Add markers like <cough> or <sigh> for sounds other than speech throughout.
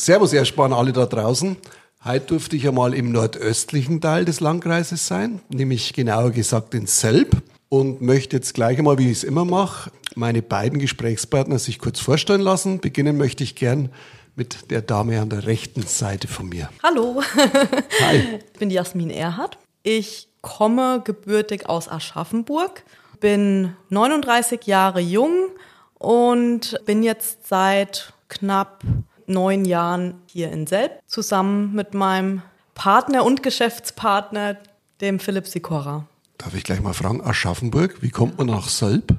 Servus erstmal alle da draußen. Heute durfte ich einmal im nordöstlichen Teil des Landkreises sein, nämlich genauer gesagt in Selb und möchte jetzt gleich einmal, wie ich es immer mache, meine beiden Gesprächspartner sich kurz vorstellen lassen. Beginnen möchte ich gern mit der Dame an der rechten Seite von mir. Hallo, <laughs> Hi. ich bin Jasmin Erhardt. Ich komme gebürtig aus Aschaffenburg, bin 39 Jahre jung und bin jetzt seit knapp neun Jahren hier in Selb zusammen mit meinem Partner und Geschäftspartner, dem Philipp Sikora. Darf ich gleich mal fragen, Aschaffenburg, wie kommt man nach Selb?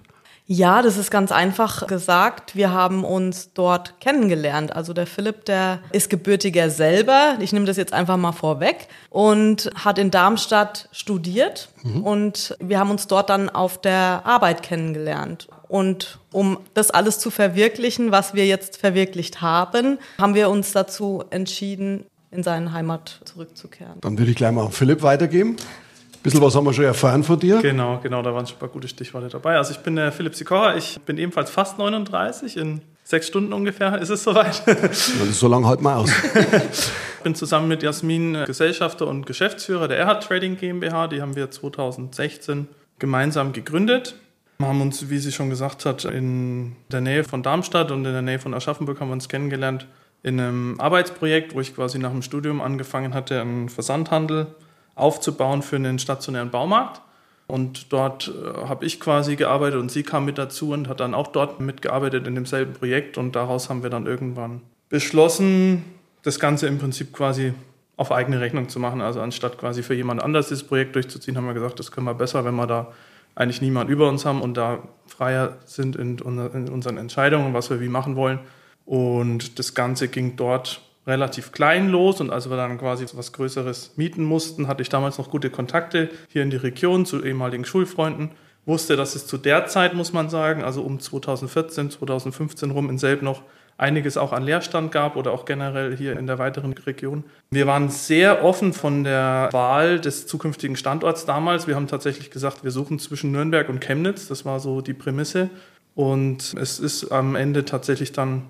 Ja, das ist ganz einfach gesagt. Wir haben uns dort kennengelernt. Also der Philipp, der ist gebürtiger selber. Ich nehme das jetzt einfach mal vorweg und hat in Darmstadt studiert. Mhm. Und wir haben uns dort dann auf der Arbeit kennengelernt. Und um das alles zu verwirklichen, was wir jetzt verwirklicht haben, haben wir uns dazu entschieden, in seine Heimat zurückzukehren. Dann würde ich gleich mal an Philipp weitergeben. Ein bisschen was haben wir schon erfahren von dir. Genau, genau, da waren schon ein paar gute Stichworte dabei. Also ich bin der Philipp Sikora, ich bin ebenfalls fast 39, in sechs Stunden ungefähr <laughs> ist es soweit. Ist so lange halt mal aus. <laughs> ich bin zusammen mit Jasmin Gesellschafter und Geschäftsführer der Erhard Trading GmbH, die haben wir 2016 gemeinsam gegründet. Wir haben uns, wie sie schon gesagt hat, in der Nähe von Darmstadt und in der Nähe von Aschaffenburg haben wir uns kennengelernt in einem Arbeitsprojekt, wo ich quasi nach dem Studium angefangen hatte, einen Versandhandel aufzubauen für einen stationären Baumarkt. Und dort äh, habe ich quasi gearbeitet und sie kam mit dazu und hat dann auch dort mitgearbeitet in demselben Projekt. Und daraus haben wir dann irgendwann beschlossen, das Ganze im Prinzip quasi auf eigene Rechnung zu machen. Also anstatt quasi für jemand anders das Projekt durchzuziehen, haben wir gesagt, das können wir besser, wenn wir da eigentlich niemand über uns haben und da freier sind in, in unseren Entscheidungen, was wir wie machen wollen. Und das Ganze ging dort relativ klein los und als wir dann quasi was Größeres mieten mussten, hatte ich damals noch gute Kontakte hier in die Region zu ehemaligen Schulfreunden. Wusste, dass es zu der Zeit, muss man sagen, also um 2014, 2015 rum in Selb noch einiges auch an Leerstand gab oder auch generell hier in der weiteren Region. Wir waren sehr offen von der Wahl des zukünftigen Standorts damals. Wir haben tatsächlich gesagt, wir suchen zwischen Nürnberg und Chemnitz. Das war so die Prämisse. Und es ist am Ende tatsächlich dann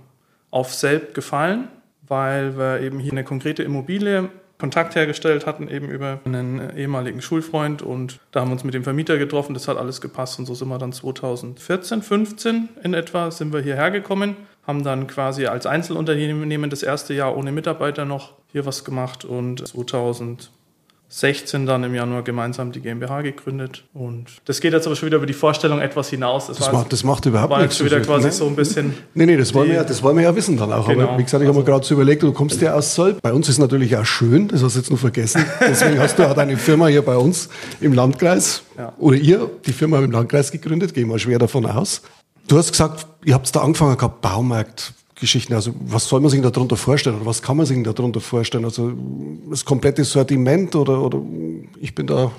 auf Selb gefallen, weil wir eben hier eine konkrete Immobilie Kontakt hergestellt hatten, eben über einen ehemaligen Schulfreund und da haben wir uns mit dem Vermieter getroffen, das hat alles gepasst und so sind wir dann 2014, 15 in etwa sind wir hierher gekommen haben dann quasi als Einzelunternehmen das erste Jahr ohne Mitarbeiter noch hier was gemacht und 2016 dann im Januar gemeinsam die GmbH gegründet. Und das geht jetzt aber schon wieder über die Vorstellung etwas hinaus. Das, das macht, das macht überhaupt war nichts. Schon wieder quasi nee. so ein bisschen. Nee, nee, das wollen, wir ja, das wollen wir ja wissen dann auch. Genau. Aber wie gesagt, ich habe mir gerade so überlegt, du kommst ja aus Soll. Bei uns ist natürlich auch schön, das hast du jetzt nur vergessen. <laughs> Deswegen hast du auch deine Firma hier bei uns im Landkreis. Ja. Oder ihr, die Firma im Landkreis gegründet, gehen wir schwer davon aus. Du hast gesagt, ihr habt da angefangen gehabt, Baumarktgeschichten. Also was soll man sich darunter vorstellen oder was kann man sich darunter vorstellen? Also das komplette Sortiment oder, oder ich bin da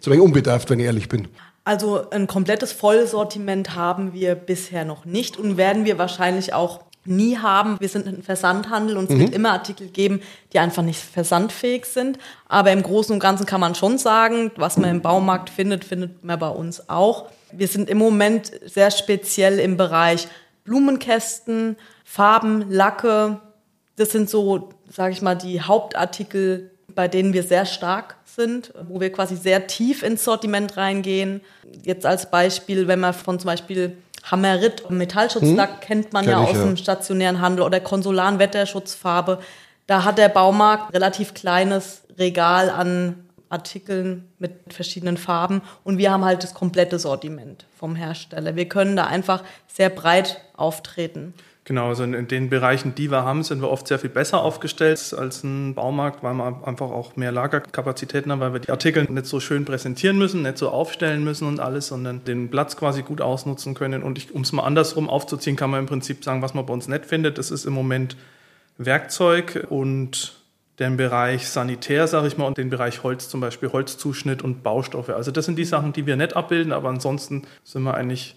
zu wenig unbedarft, wenn ich ehrlich bin. Also ein komplettes Vollsortiment haben wir bisher noch nicht und werden wir wahrscheinlich auch nie haben. Wir sind ein Versandhandel und es mhm. wird immer Artikel geben, die einfach nicht versandfähig sind. Aber im Großen und Ganzen kann man schon sagen, was man im Baumarkt findet, findet man bei uns auch. Wir sind im Moment sehr speziell im Bereich Blumenkästen, Farben, Lacke. Das sind so, sage ich mal, die Hauptartikel, bei denen wir sehr stark sind, wo wir quasi sehr tief ins Sortiment reingehen. Jetzt als Beispiel, wenn man von zum Beispiel Hammerit, Metallschutzlack hm? kennt man Kenn ja aus ja. dem stationären Handel oder Konsolaren Wetterschutzfarbe. Da hat der Baumarkt relativ kleines Regal an Artikeln mit verschiedenen Farben und wir haben halt das komplette Sortiment vom Hersteller. Wir können da einfach sehr breit auftreten. Genau, also in, den Bereichen, die wir haben, sind wir oft sehr viel besser aufgestellt als ein Baumarkt, weil wir einfach auch mehr Lagerkapazitäten haben, weil wir die Artikel nicht so schön präsentieren müssen, nicht so aufstellen müssen und alles, sondern den Platz quasi gut ausnutzen können. Und um es mal andersrum aufzuziehen, kann man im Prinzip sagen, was man bei uns nicht findet. Das ist im Moment Werkzeug und den Bereich Sanitär, sage ich mal, und den Bereich Holz, zum Beispiel Holzzuschnitt und Baustoffe. Also das sind die Sachen, die wir nicht abbilden, aber ansonsten sind wir eigentlich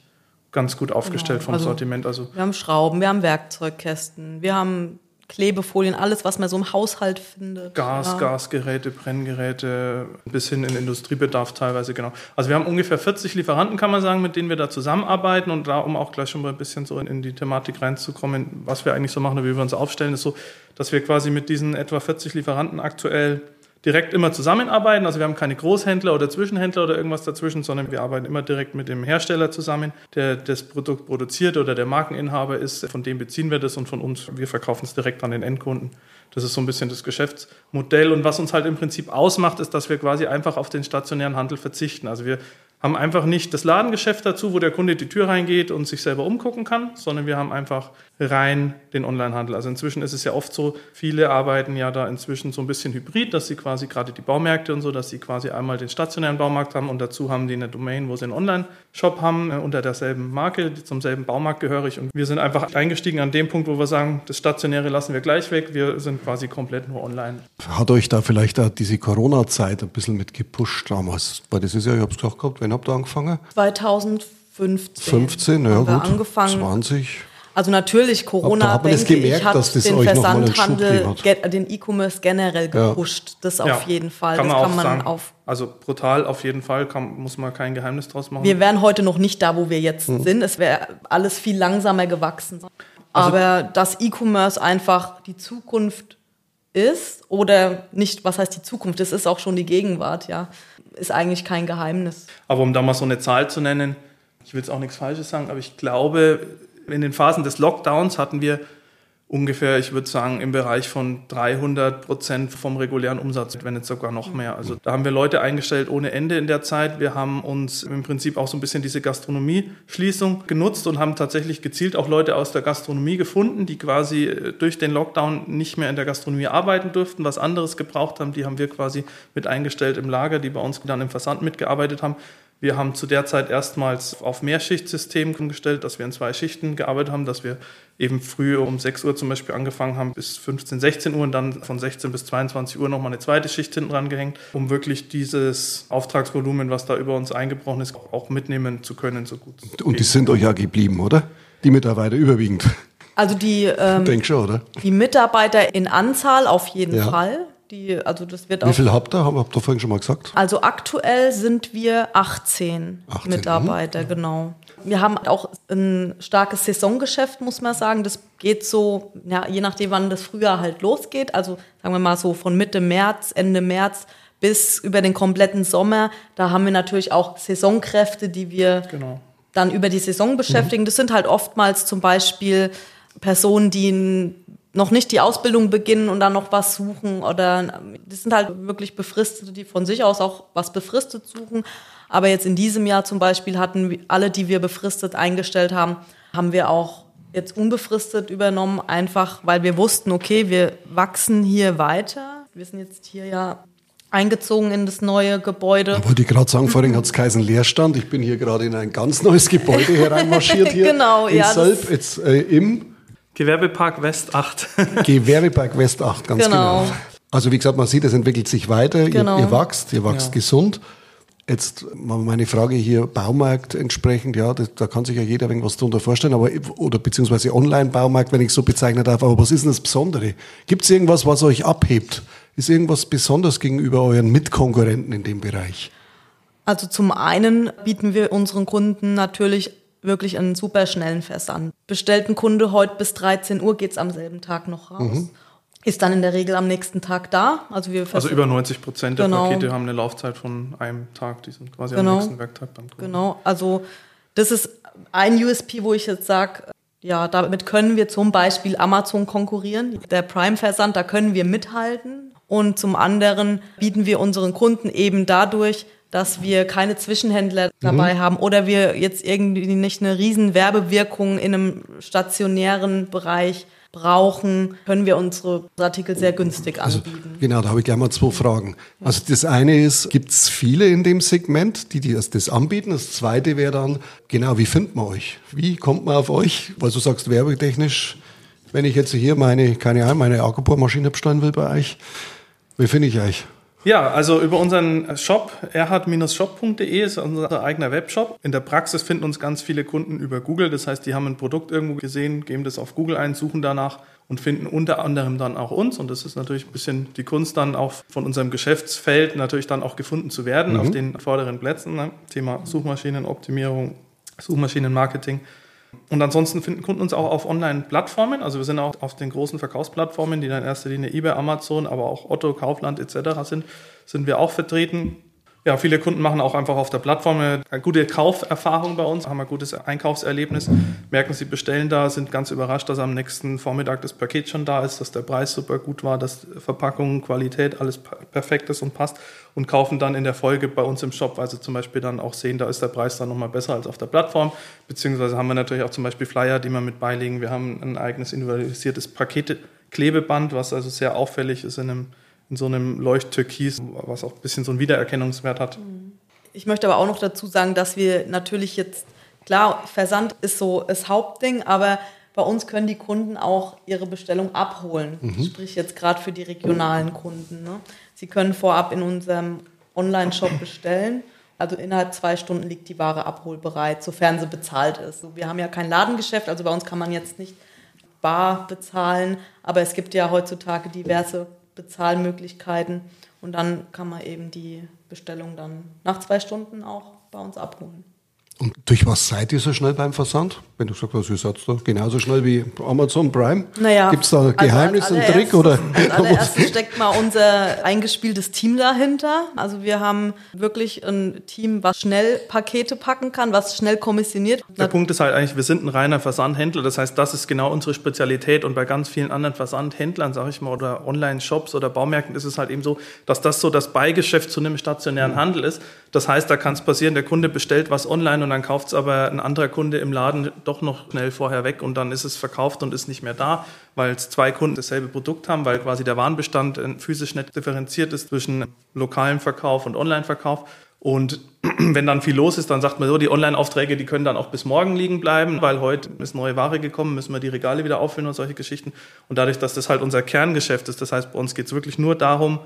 ganz gut aufgestellt genau. vom also Sortiment. Also wir haben Schrauben, wir haben Werkzeugkästen, wir haben Klebefolien, alles, was man so im Haushalt findet. Gas, ja. Gasgeräte, Brenngeräte, bis hin in Industriebedarf teilweise, genau. Also wir haben ungefähr 40 Lieferanten, kann man sagen, mit denen wir da zusammenarbeiten und da, um auch gleich schon mal ein bisschen so in die Thematik reinzukommen, was wir eigentlich so machen und wie wir uns aufstellen, ist so, dass wir quasi mit diesen etwa 40 Lieferanten aktuell direkt immer zusammenarbeiten. Also wir haben keine Großhändler oder Zwischenhändler oder irgendwas dazwischen, sondern wir arbeiten immer direkt mit dem Hersteller zusammen, der das Produkt produziert oder der Markeninhaber ist. Von dem beziehen wir das und von uns, wir verkaufen es direkt an den Endkunden. Das ist so ein bisschen das Geschäftsmodell. Und was uns halt im Prinzip ausmacht, ist, dass wir quasi einfach auf den stationären Handel verzichten. Also wir haben einfach nicht das Ladengeschäft dazu, wo der Kunde die Tür reingeht und sich selber umgucken kann, sondern wir haben einfach rein den Onlinehandel. Also inzwischen ist es ja oft so, viele arbeiten ja da inzwischen so ein bisschen hybrid, dass sie quasi gerade die Baumärkte und so, dass sie quasi einmal den stationären Baumarkt haben und dazu haben die eine Domain, wo sie einen Online-Shop haben, äh, unter derselben Marke, zum selben Baumarkt gehörig. Und wir sind einfach eingestiegen an dem Punkt, wo wir sagen, das Stationäre lassen wir gleich weg, wir sind quasi komplett nur online. Hat euch da vielleicht auch diese Corona-Zeit ein bisschen mit gepusht damals? Weil das ist ja, ich habe es gesagt gehabt, wann habt ihr angefangen? 2015. 15, ja gut. Angefangen. 20. Also natürlich Corona, da denke gemerkt, ich, hat das den Versandhandel, den E-Commerce generell gepusht. Ja. Das auf ja, jeden Fall. Kann das man kann man sagen. auf. Also brutal auf jeden Fall, kann, muss man kein Geheimnis draus machen. Wir wären heute noch nicht da, wo wir jetzt mhm. sind. Es wäre alles viel langsamer gewachsen. Also, Aber dass E-Commerce einfach die Zukunft ist oder nicht, was heißt die Zukunft? Es ist auch schon die Gegenwart, ja. Ist eigentlich kein Geheimnis. Aber um da mal so eine Zahl zu nennen, ich will jetzt auch nichts Falsches sagen, aber ich glaube, in den Phasen des Lockdowns hatten wir ungefähr, ich würde sagen, im Bereich von 300 Prozent vom regulären Umsatz, wenn nicht sogar noch mehr. Also da haben wir Leute eingestellt ohne Ende in der Zeit. Wir haben uns im Prinzip auch so ein bisschen diese Gastronomie-Schließung genutzt und haben tatsächlich gezielt auch Leute aus der Gastronomie gefunden, die quasi äh, durch den Lockdown nicht mehr in der Gastronomie arbeiten durften, was anderes gebraucht haben. Die haben wir quasi mit eingestellt im Lager, die bei uns dann im Versand mitgearbeitet haben. Wir haben zu der Zeit erstmals auf Mehrschichtsystem umgestellt, dass wir in zwei Schichten gearbeitet haben, dass wir eben früh um 6 Uhr zum Beispiel angefangen haben bis 15, 16 Uhr und dann von 16 bis 22 Uhr nochmal eine zweite Schicht hinten dran gehängt, um wirklich dieses Auftragsvolumen, was da über uns eingebrochen ist, auch mitnehmen zu können. So gut und die sind euch ja geblieben, oder? Die Mitarbeiter überwiegend. Also die, ähm, schon, oder? die Mitarbeiter in Anzahl auf jeden ja. Fall. Die, also das wird Wie viel habt ihr? Habt ihr vorhin schon mal gesagt? Also aktuell sind wir 18, 18 Mitarbeiter, mh. genau. Wir haben auch ein starkes Saisongeschäft, muss man sagen. Das geht so, ja, je nachdem, wann das Frühjahr halt losgeht. Also sagen wir mal so von Mitte März, Ende März bis über den kompletten Sommer. Da haben wir natürlich auch Saisonkräfte, die wir genau. dann über die Saison beschäftigen. Mhm. Das sind halt oftmals zum Beispiel Personen, die ein noch nicht die Ausbildung beginnen und dann noch was suchen oder das sind halt wirklich Befristete, die von sich aus auch was befristet suchen. Aber jetzt in diesem Jahr zum Beispiel hatten alle, die wir befristet eingestellt haben, haben wir auch jetzt unbefristet übernommen, einfach weil wir wussten, okay, wir wachsen hier weiter. Wir sind jetzt hier ja eingezogen in das neue Gebäude. Da wollte ich gerade sagen, vorhin hat es keinen Leerstand. Ich bin hier gerade in ein ganz neues Gebäude <laughs> hereinmarschiert hier genau, in ja, Selb, jetzt äh, im Gewerbepark West 8. <laughs> Gewerbepark West 8, ganz genau. genau. Also wie gesagt, man sieht, es entwickelt sich weiter, genau. ihr, ihr wachst, ihr wachst ja. gesund. Jetzt meine Frage hier, Baumarkt entsprechend, ja, das, da kann sich ja jeder irgendwas drunter vorstellen, aber, oder beziehungsweise Online-Baumarkt, wenn ich so bezeichnen darf, aber was ist denn das Besondere? Gibt es irgendwas, was euch abhebt? Ist irgendwas besonders gegenüber euren Mitkonkurrenten in dem Bereich? Also zum einen bieten wir unseren Kunden natürlich wirklich einen super schnellen Versand. Bestellt ein Kunde heute bis 13 Uhr, geht's am selben Tag noch raus. Mhm. Ist dann in der Regel am nächsten Tag da. Also, wir also über 90 Prozent der genau. Pakete haben eine Laufzeit von einem Tag. Die sind quasi genau. am nächsten Werktag beim Kunden. Genau, also das ist ein USP, wo ich jetzt sage, ja, damit können wir zum Beispiel Amazon konkurrieren. Der Prime-Versand, da können wir mithalten. Und zum anderen bieten wir unseren Kunden eben dadurch dass wir keine Zwischenhändler dabei mhm. haben oder wir jetzt irgendwie nicht eine riesen Werbewirkung in einem stationären Bereich brauchen, können wir unsere Artikel sehr günstig also, anbieten. Also, genau, da habe ich gleich mal zwei Fragen. Also das eine ist, gibt es viele in dem Segment, die, die das, das anbieten? Das zweite wäre dann, genau, wie findet man euch? Wie kommt man auf euch? Weil du sagst, werbetechnisch, wenn ich jetzt hier meine, keine Ahnung, meine Akkubohrmaschine bestellen will bei euch, wie finde ich euch? Ja, also über unseren Shop erhard-shop.de ist unser eigener Webshop. In der Praxis finden uns ganz viele Kunden über Google. Das heißt, die haben ein Produkt irgendwo gesehen, geben das auf Google ein, suchen danach und finden unter anderem dann auch uns. Und das ist natürlich ein bisschen die Kunst dann auch von unserem Geschäftsfeld natürlich dann auch gefunden zu werden mhm. auf den vorderen Plätzen. Ne? Thema Suchmaschinenoptimierung, Suchmaschinenmarketing. Und ansonsten finden Kunden uns auch auf Online-Plattformen. Also wir sind auch auf den großen Verkaufsplattformen, die dann in erster Linie eBay, Amazon, aber auch Otto, Kaufland etc. sind, sind wir auch vertreten. Ja, viele Kunden machen auch einfach auf der Plattform eine, gute Kauferfahrung bei uns, haben ein gutes Einkaufserlebnis, merken, sie bestellen da, sind ganz überrascht, dass am nächsten Vormittag das Paket schon da ist, dass der Preis super gut war, dass Verpackung, Qualität, alles perfekt ist und passt und kaufen dann in der Folge bei uns im Shop, weil sie zum Beispiel dann auch sehen, da ist der Preis dann nochmal besser als auf der Plattform, beziehungsweise haben wir natürlich auch zum Beispiel Flyer, die wir mit beilegen. Wir haben ein eigenes individualisiertes Pakete-Klebeband, was also sehr auffällig ist in einem in so einem Leuchttürkis, was auch ein bisschen so einen Wiedererkennungswert hat. Ich möchte aber auch noch dazu sagen, dass wir natürlich jetzt, klar, Versand ist so das Hauptding, aber bei uns können die Kunden auch ihre Bestellung abholen. Mhm. Sprich jetzt gerade für die regionalen Kunden. Ne? Sie können vorab in unserem Online-Shop bestellen. Also innerhalb zwei Stunden liegt die Ware abholbereit, sofern sie bezahlt ist. Wir haben ja kein Ladengeschäft, also bei uns kann man jetzt nicht bar bezahlen, aber es gibt ja heutzutage diverse Bezahlmöglichkeiten und dann kann man eben die Bestellung dann nach zwei Stunden auch bei uns abholen. Und durch was seid ihr so schnell beim Versand? Wenn du sagst, was ihr seid da genauso schnell wie Amazon Prime. Naja, Gibt es da Geheimnis, also einen Trick? Oder? Als <laughs> allererstes steckt mal unser eingespieltes Team dahinter. Also wir haben wirklich ein Team, was schnell Pakete packen kann, was schnell kommissioniert. Der Punkt ist halt eigentlich, wir sind ein reiner Versandhändler. Das heißt, das ist genau unsere Spezialität. Und bei ganz vielen anderen Versandhändlern, sage ich mal, oder Online-Shops oder Baumärkten ist es halt eben so, dass das so das Beigeschäft zu einem stationären Handel ist. Das heißt, da kann es passieren, der Kunde bestellt was online und dann kauft es aber ein anderer Kunde im Laden doch noch schnell vorher weg und dann ist es verkauft und ist nicht mehr da, weil zwei Kunden dasselbe Produkt haben, weil quasi der Warenbestand physisch nicht differenziert ist zwischen lokalem Verkauf und Online-Verkauf. Und <clears throat> wenn dann viel los ist, dann sagt man so, die Online-Aufträge, die können dann auch bis morgen liegen bleiben, weil heute ist neue Ware gekommen, müssen wir die Regale wieder auffüllen und solche Geschichten. Und dadurch, dass das halt unser Kerngeschäft ist, das heißt, bei uns geht es wirklich nur darum,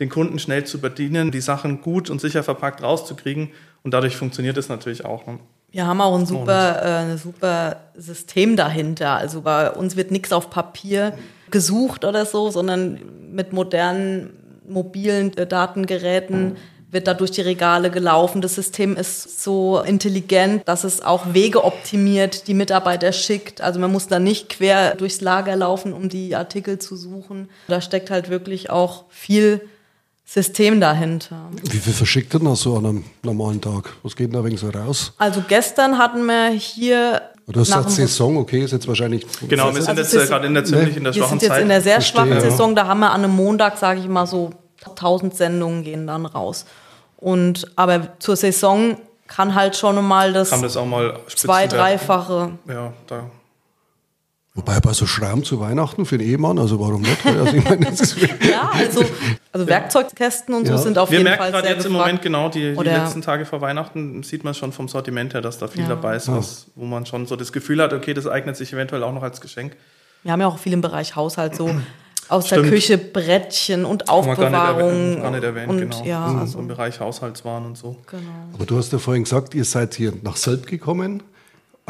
den Kunden schnell zu bedienen, die Sachen gut und sicher verpackt rauszukriegen. Und dadurch funktioniert es natürlich auch. Ne? Wir haben auch ein super, äh, ein super System dahinter. Also bei uns wird nichts auf Papier gesucht oder so, sondern mit modernen mobilen äh, Datengeräten wird da durch die Regale gelaufen. Das System ist so intelligent, dass es auch Wege optimiert, die Mitarbeiter schickt. Also man muss da nicht quer durchs Lager laufen, um die Artikel zu suchen. Da steckt halt wirklich auch viel System dahinter. Wie viel verschickt denn das so an einem normalen Tag? Was geht denn da wegen so raus? Also gestern hatten wir hier Du hast gesagt Saison, okay, ist jetzt wahrscheinlich. Genau, wir sind also jetzt gerade in der ziemlich ne? in der schwachen Zeit. Wir sind jetzt in der sehr Verstehe, schwachen Saison, da haben wir an einem Montag, sage ich mal so, 1000 Sendungen gehen dann raus. Und aber zur Saison kann halt schon mal das, kann das auch mal zwei, dreifache. Ja, da Wobei bei so Schramm zu Weihnachten für den Ehemann, also warum nicht? Also ich meine, <laughs> ja, also, also Werkzeugkästen und so sind auf Wir jeden Fall Wir merken gerade jetzt im Moment genau, die, die, letzten Tage vor Weihnachten sieht man schon vom Sortiment her, dass da viel ja. dabei ist, was, wo man schon so das Gefühl hat, okay, das eignet sich eventuell auch noch als Geschenk. Wir haben ja auch viel im Bereich Haushalt so <clears throat> aus Stimmt. der Küche Brettchen und Aufbewahrung. Gar nicht erwähnt, und, genau. Ja, also im Bereich Haushaltswaren und so. Genau. Aber du hast ja vorhin gesagt, ihr seid hier nach Selb gekommen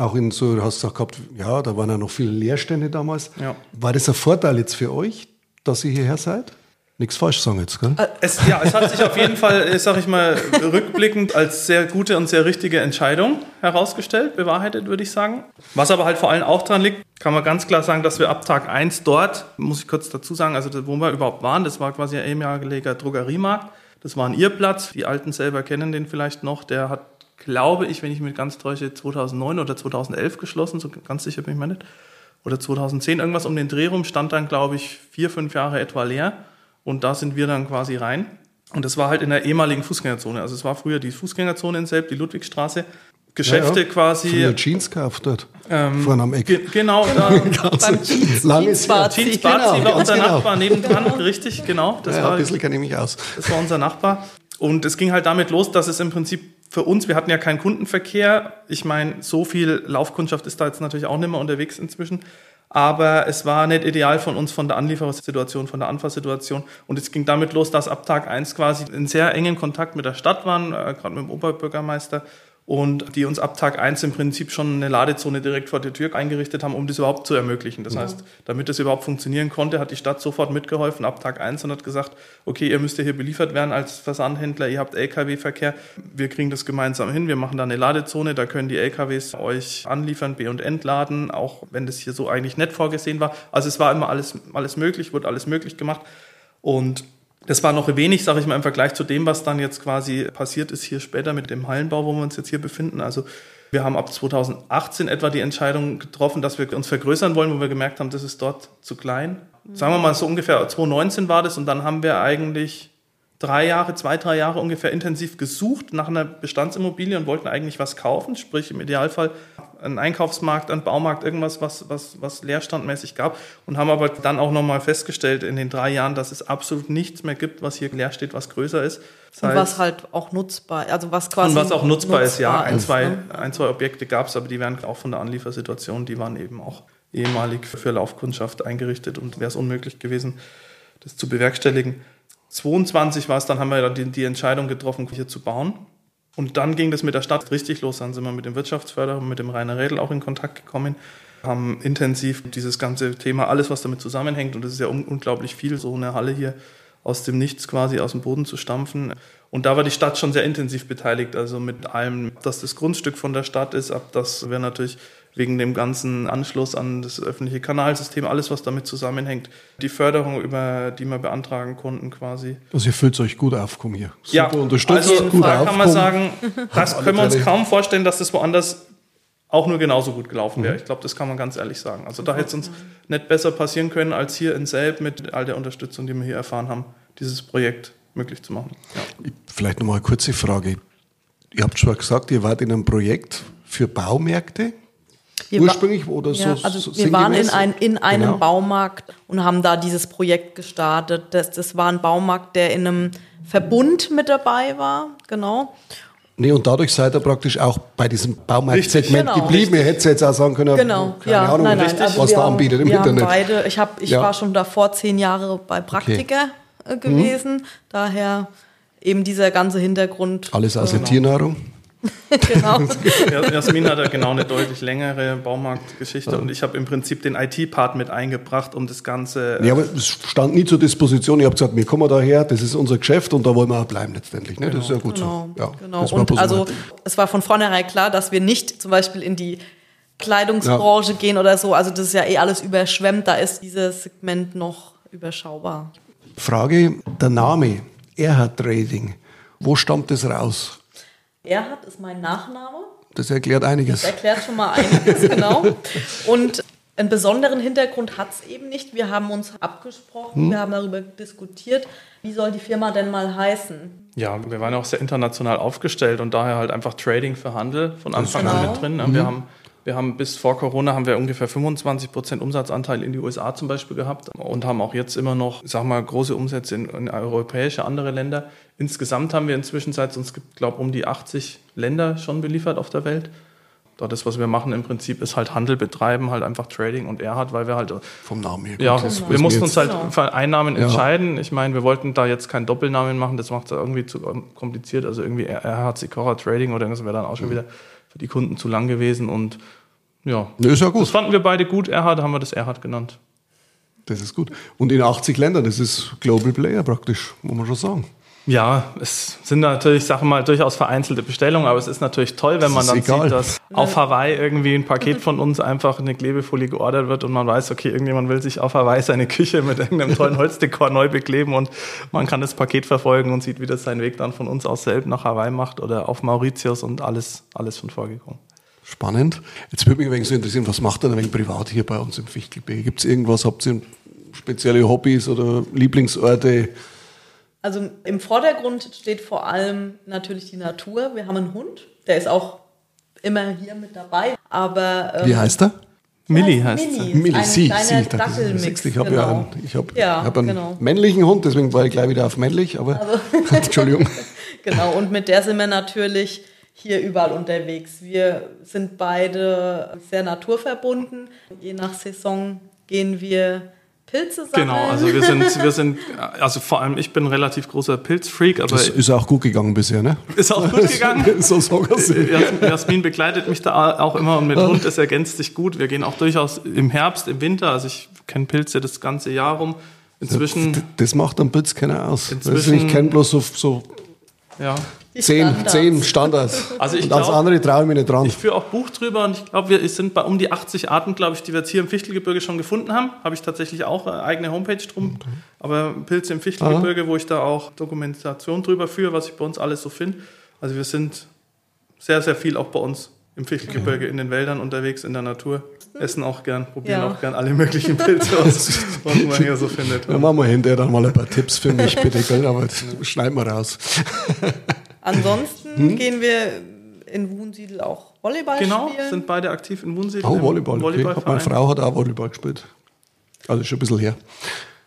auch in so, du hast auch gehabt, ja, da waren ja noch viele Leerstände damals. Ja. War das ein Vorteil jetzt für euch, dass ihr hierher seid? Nichts falsch sagen jetzt, gell? Äh, es, ja, es hat sich auf jeden Fall, äh, sag ich mal, rückblickend als sehr gute und sehr richtige Entscheidung herausgestellt, bewahrheitet, würde ich sagen. Was aber halt vor allem auch dran liegt, kann man ganz klar sagen, dass wir ab Tag 1 dort, muss ich kurz dazu sagen, also wo wir überhaupt waren, das war quasi ein ehemaliger Drogeriemarkt. Das war ein Irrplatz. Die Alten selber kennen den vielleicht noch. Der hat glaube ich, wenn ich mich ganz täusche, 2009 oder 2011 geschlossen, so ganz sicher bin ich mir nicht. Oder 2010, irgendwas um den Dreh rum, stand dann, glaube ich, vier, fünf Jahre etwa leer. Und da sind wir dann quasi rein. Und das war halt in der ehemaligen Fußgängerzone. Also es war früher die Fußgängerzone in Selb, die Ludwigstraße. Geschäfte ja, ja. quasi. Früher Jeans gekauft dort. Ähm, Vorne am Eck. Ge genau, da. <laughs> beim Jeans, Bazi. Genau, war unser genau. Nachbar nebendran, <laughs> richtig, genau. Das ja, war, ein bisschen kenne ich mich aus. Das war unser Nachbar. Und es ging halt damit los, dass es im Prinzip für uns, wir hatten ja keinen Kundenverkehr. Ich meine, so viel Laufkundschaft ist da jetzt natürlich auch nicht mehr unterwegs inzwischen. aber es war nicht ideal von uns von der Anlieferungssituation, von der Anfahrsituation. Und es ging damit los, dass ab Tag eins quasi in sehr engen Kontakt mit der Stadt waren, äh, gerade mit dem Oberbürgermeister und die uns ab Tag eins im Prinzip schon eine Ladezone direkt vor der Tür eingerichtet haben, um das überhaupt zu ermöglichen. Das ja. heißt, damit das überhaupt funktionieren konnte, hat die Stadt sofort mitgeholfen ab Tag eins und hat gesagt, okay, ihr müsst ja hier beliefert werden als Versandhändler, ihr habt Lkw-Verkehr, wir kriegen das gemeinsam hin, wir machen da eine Ladezone, da können die Lkws euch anliefern, be- und entladen, auch wenn das hier so eigentlich nicht vorgesehen war. Also es war immer alles, alles möglich, wurde alles möglich gemacht und das war noch wenig, sage ich mal, im Vergleich zu dem, was dann jetzt quasi passiert ist hier später mit dem Hallenbau, wo wir uns jetzt hier befinden. Also wir haben ab 2018 etwa die Entscheidung getroffen, dass wir uns vergrößern wollen, wo wir gemerkt haben, das ist dort zu klein. Sagen wir mal so ungefähr 2019 war das und dann haben wir eigentlich drei Jahre, zwei, drei Jahre ungefähr intensiv gesucht nach einer Bestandsimmobilie und wollten eigentlich was kaufen, sprich im Idealfall einen Einkaufsmarkt, einen Baumarkt, irgendwas, was, was, was leerstandmäßig gab und haben aber dann auch nochmal festgestellt in den drei Jahren, dass es absolut nichts mehr gibt, was hier leer steht, was größer ist. Das heißt, und was halt auch nutzbar, also was quasi. Und was auch nutzbar, nutzbar ist, ja. Ein, zwei, ne? ein, zwei Objekte gab es, aber die wären auch von der Anliefersituation, die waren eben auch ehemalig für Laufkundschaft eingerichtet und wäre es unmöglich gewesen, das zu bewerkstelligen. 22 war es, dann haben wir dann die, die Entscheidung getroffen, hier zu bauen. Und dann ging das mit der Stadt richtig los. Dann sind wir mit dem Wirtschaftsförderer, mit dem Rainer Rädel auch in Kontakt gekommen, haben intensiv dieses ganze Thema, alles was damit zusammenhängt, und das ist ja un unglaublich viel, so eine Halle hier aus dem Nichts quasi aus dem Boden zu stampfen. Und da war die Stadt schon sehr intensiv beteiligt, also mit allem, dass das Grundstück von der Stadt ist, ab das wir natürlich wegen dem ganzen Anschluss an das öffentliche Kanalsystem, alles, was damit zusammenhängt, die Förderung, über die wir beantragen konnten quasi. Also ihr fühlt euch gut aufkommen hier. Super ja, unterstützt, also gut kann man sagen, <laughs> das können wir uns kaum vorstellen, dass das woanders auch nur genauso gut gelaufen wäre. Mhm. Ich glaube, das kann man ganz ehrlich sagen. Also da hätte es uns nicht besser passieren können, als hier in Selb mit all der Unterstützung, die wir hier erfahren haben, dieses Projekt möglich zu machen. Ja. Vielleicht nochmal eine kurze Frage. Ihr habt schon gesagt, ihr wart in einem Projekt für Baumärkte. Wir ursprünglich oder ja, so? Also wir waren in, ein, in einem genau. Baumarkt und haben da dieses Projekt gestartet. Das, das war ein Baumarkt, der in einem Verbund mit dabei war, genau. Nee, und dadurch seid ihr praktisch auch bei diesem Baumarktsegment genau. geblieben. Ihr hättet jetzt auch sagen können, genau. keine ja, Ahnung, nein, nein. Also was da haben, anbietet im wir Internet. Haben beide, ich hab, ich ja. war schon davor zehn Jahre bei Praktika okay. gewesen, mhm. daher eben dieser ganze Hintergrund. Alles aus der Tiernahrung? <laughs> genau. Jasmin hat ja genau eine deutlich längere Baumarktgeschichte ja. und ich habe im Prinzip den IT-Part mit eingebracht, um das Ganze. Ja, aber es stand nie zur Disposition. Ich habe gesagt, wir kommen daher, das ist unser Geschäft und da wollen wir auch bleiben letztendlich. Ne? Genau. Das ist ja gut genau. so. Ja, genau. Und also es war von vornherein klar, dass wir nicht zum Beispiel in die Kleidungsbranche ja. gehen oder so. Also das ist ja eh alles überschwemmt. Da ist dieses Segment noch überschaubar. Frage: Der Name Erhard Trading. Wo stammt das raus? Erhard ist mein Nachname. Das erklärt einiges. Das erklärt schon mal einiges, genau. Und einen besonderen Hintergrund hat es eben nicht. Wir haben uns abgesprochen, hm. wir haben darüber diskutiert, wie soll die Firma denn mal heißen. Ja, wir waren auch sehr international aufgestellt und daher halt einfach Trading für Handel von Anfang genau. an mit drin. Mhm. Wir haben wir haben bis vor Corona haben wir ungefähr 25 Prozent Umsatzanteil in die USA zum Beispiel gehabt und haben auch jetzt immer noch, sag mal, große Umsätze in, in europäische andere Länder. Insgesamt haben wir inzwischen seit uns gibt, glaube um die 80 Länder schon beliefert auf der Welt. Das, was wir machen im Prinzip, ist halt Handel betreiben, halt einfach Trading und er hat, weil wir halt vom Namen her. Ja, das, wir mussten uns halt für Einnahmen ja. entscheiden. Ich meine, wir wollten da jetzt keinen Doppelnamen machen, das macht es irgendwie zu kompliziert. Also irgendwie Erhard Sikora Trading oder das wäre dann auch schon mhm. wieder für die Kunden zu lang gewesen und ja. ist ja gut. Das fanden wir beide gut. Erhard haben wir das Erhard genannt. Das ist gut. Und in 80 Ländern, das ist Global Player praktisch, muss man schon sagen. Ja, es sind natürlich, sag mal, durchaus vereinzelte Bestellungen, aber es ist natürlich toll, wenn man dann egal. sieht, dass auf Hawaii irgendwie ein Paket von uns einfach eine Klebefolie geordert wird und man weiß, okay, irgendjemand will sich auf Hawaii seine Küche mit irgendeinem tollen <laughs> Holzdekor neu bekleben und man kann das Paket verfolgen und sieht, wie das seinen Weg dann von uns aus selbst nach Hawaii macht oder auf Mauritius und alles, alles schon vorgekommen. Spannend. Jetzt würde mich ein wenig so interessieren, was macht ihr ein wenig privat hier bei uns im Fichtelberg? Gibt es irgendwas, habt ihr spezielle Hobbys oder Lieblingsorte? Also im Vordergrund steht vor allem natürlich die Natur. Wir haben einen Hund, der ist auch immer hier mit dabei. Aber ähm, wie heißt er? Millie heißt Millie. Millie, sie, sie. Dackelmix, ich habe genau. ja einen, ich hab, ja, hab einen genau. männlichen Hund, deswegen war ich gleich wieder auf männlich, aber also. <laughs> Entschuldigung. <laughs> genau, und mit der sind wir natürlich hier überall unterwegs. Wir sind beide sehr naturverbunden. Je nach Saison gehen wir Pilze sammeln. Genau, also wir sind, wir sind, <laughs> also vor allem ich bin ein relativ großer Pilzfreak, aber. Das ist auch gut gegangen bisher, ne? Ist auch gut gegangen. <laughs> so. Jasmin begleitet mich da auch immer und mit Hund, das ergänzt sich gut. Wir gehen auch durchaus im Herbst, im Winter, also ich kenne Pilze das ganze Jahr rum. Inzwischen. Das, das macht am Pilz keiner aus. Inzwischen, ich kenne bloß so, so ja. Zehn, Standards. zehn Standards. Also ich und als andere traue ich mich nicht dran. Ich führe auch Buch drüber und ich glaube, wir sind bei um die 80 Arten, glaube ich, die wir jetzt hier im Fichtelgebirge schon gefunden haben. Habe ich tatsächlich auch eine eigene Homepage drum. Okay. Aber Pilze im Fichtelgebirge, Aha. wo ich da auch Dokumentation drüber führe, was ich bei uns alles so finde. Also wir sind sehr, sehr viel auch bei uns im Fichtelgebirge okay. in den Wäldern unterwegs, in der Natur. Essen auch gern, probieren ja. auch gern alle möglichen Pilze aus, <laughs> was man hier so findet. Dann machen wir hinterher dann mal ein paar Tipps für mich, bitte, gell? aber das schneiden wir raus. <laughs> Ansonsten hm? gehen wir in Wunsiedel auch Volleyball genau, spielen. Genau, sind beide aktiv in Wunsiedel. Oh, Volleyball, Volleyball okay. Meine Frau hat auch Volleyball gespielt. Also schon ein bisschen her.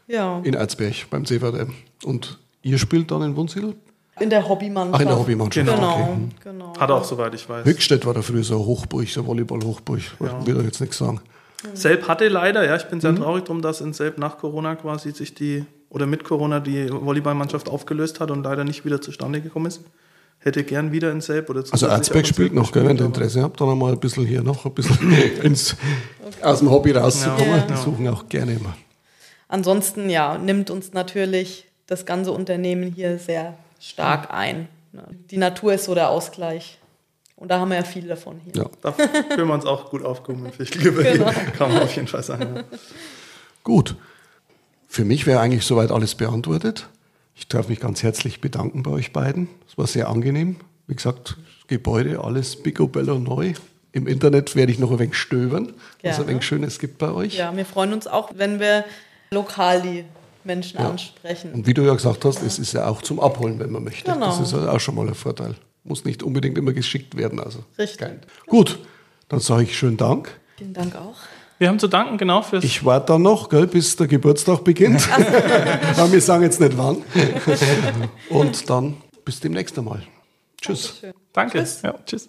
Ja. In Erzberg beim CVD. Und ihr spielt dann in Wunsiedel? In der Hobbymannschaft. Ach, in der Hobbymannschaft. Genau, okay. Hm. genau. Hat auch, soweit ich weiß. Höchstädt war da früher so ein Hochburg, so Volleyball-Hochburg. Ja. Will ich jetzt nichts sagen. Selb hatte leider, ja, ich bin sehr mhm. traurig drum, dass in Selb nach Corona quasi sich die, oder mit Corona die Volleyballmannschaft aufgelöst hat und leider nicht wieder zustande gekommen ist hätte gern wieder in Selb oder Also Erzberg spielt noch, gell, wenn ihr Interesse habt, dann einmal ein bisschen hier noch ein bisschen <laughs> ins, okay. aus dem Hobby rauszukommen. Ja, die suchen auch gerne immer. Ansonsten, ja, nimmt uns natürlich das ganze Unternehmen hier sehr stark ein. Die Natur ist so der Ausgleich. Und da haben wir ja viel davon hier. Ja. Da fühlen wir uns auch gut aufgehoben im Fichtelgebirge. Genau. Kann man auf jeden Fall sagen. Ja. Gut. Für mich wäre eigentlich soweit alles beantwortet. Ich darf mich ganz herzlich bedanken bei euch beiden. Es war sehr angenehm. Wie gesagt, Gebäude, alles picobello neu. Im Internet werde ich noch ein wenig stöbern, was ein wenig Schönes gibt bei euch. Ja, wir freuen uns auch, wenn wir lokal die Menschen ja. ansprechen. Und wie du ja gesagt hast, ja. es ist ja auch zum Abholen, wenn man möchte. Genau. Das ist auch schon mal ein Vorteil. Muss nicht unbedingt immer geschickt werden. Also. Richtig. Kein. Gut, dann sage ich schönen Dank. Vielen Dank auch. Wir haben zu danken, genau. Fürs ich warte dann noch, gell, bis der Geburtstag beginnt. <laughs> <laughs> Aber wir sagen jetzt nicht wann. Und dann bis demnächst einmal. Tschüss. Danke. Tschüss. Ja, tschüss.